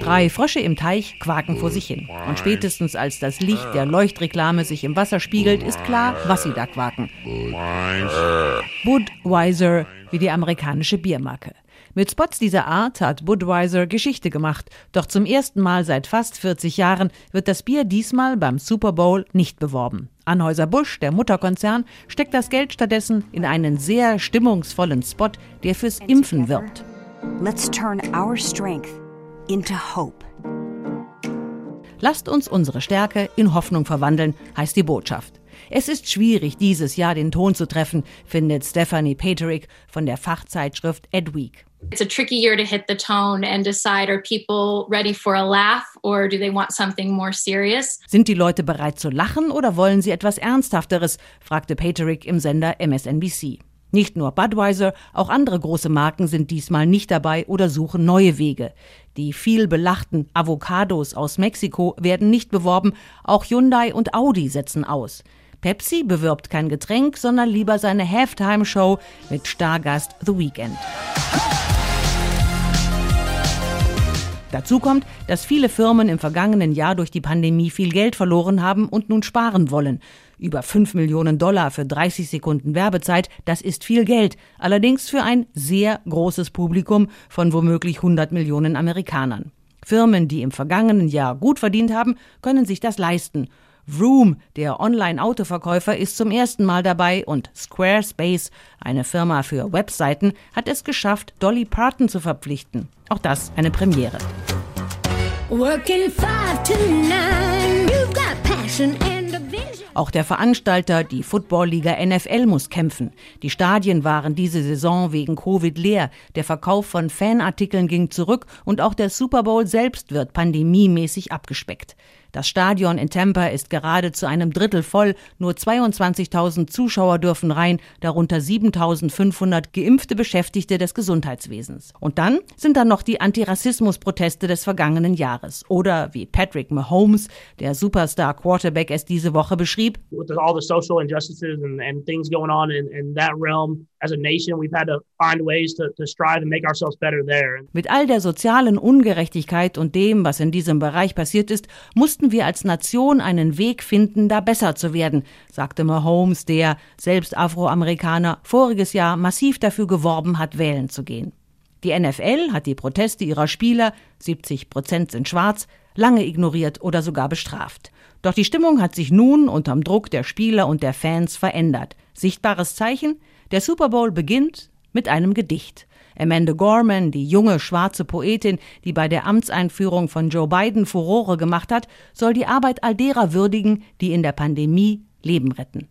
Drei Frösche im Teich quaken vor sich hin. Und spätestens als das Licht der Leuchtreklame sich im Wasser spiegelt, ist klar, was sie da quaken. Budweiser, wie die amerikanische Biermarke. Mit Spots dieser Art hat Budweiser Geschichte gemacht. Doch zum ersten Mal seit fast 40 Jahren wird das Bier diesmal beim Super Bowl nicht beworben. Anheuser-Busch, der Mutterkonzern, steckt das Geld stattdessen in einen sehr stimmungsvollen Spot, der fürs Impfen wirbt. Let's turn our strength into hope. Lasst uns unsere Stärke in Hoffnung verwandeln, heißt die Botschaft. Es ist schwierig, dieses Jahr den Ton zu treffen, findet Stephanie Paterick von der Fachzeitschrift Edweek. It's a tricky year to hit the tone and decide are people ready for a laugh or do they want something more serious? Sind die Leute bereit zu lachen oder wollen sie etwas Ernsthafteres? fragte Paterick im Sender MSNBC. Nicht nur Budweiser, auch andere große Marken sind diesmal nicht dabei oder suchen neue Wege. Die viel belachten Avocados aus Mexiko werden nicht beworben, auch Hyundai und Audi setzen aus. Pepsi bewirbt kein Getränk, sondern lieber seine Halftime-Show mit Stargast The Weeknd. Dazu kommt, dass viele Firmen im vergangenen Jahr durch die Pandemie viel Geld verloren haben und nun sparen wollen. Über 5 Millionen Dollar für 30 Sekunden Werbezeit, das ist viel Geld, allerdings für ein sehr großes Publikum von womöglich 100 Millionen Amerikanern. Firmen, die im vergangenen Jahr gut verdient haben, können sich das leisten. Vroom, der Online-Autoverkäufer, ist zum ersten Mal dabei und Squarespace, eine Firma für Webseiten, hat es geschafft, Dolly Parton zu verpflichten. Auch das eine Premiere. Auch der Veranstalter, die Footballliga NFL, muss kämpfen. Die Stadien waren diese Saison wegen Covid leer. Der Verkauf von Fanartikeln ging zurück und auch der Super Bowl selbst wird pandemiemäßig abgespeckt. Das Stadion in Tampa ist gerade zu einem Drittel voll. Nur 22.000 Zuschauer dürfen rein, darunter 7.500 geimpfte Beschäftigte des Gesundheitswesens. Und dann sind da noch die Antirassismus-Proteste des vergangenen Jahres. Oder wie Patrick Mahomes, der Superstar Quarterback, es diese Woche beschrieb. Mit all der sozialen Ungerechtigkeit und dem, was in diesem Bereich passiert ist, mussten wir als Nation einen Weg finden, da besser zu werden, sagte Mahomes, der, selbst Afroamerikaner, voriges Jahr massiv dafür geworben hat, wählen zu gehen. Die NFL hat die Proteste ihrer Spieler, 70 Prozent sind schwarz, lange ignoriert oder sogar bestraft. Doch die Stimmung hat sich nun unterm Druck der Spieler und der Fans verändert. Sichtbares Zeichen? Der Super Bowl beginnt mit einem Gedicht. Amanda Gorman, die junge schwarze Poetin, die bei der Amtseinführung von Joe Biden Furore gemacht hat, soll die Arbeit all derer würdigen, die in der Pandemie Leben retten.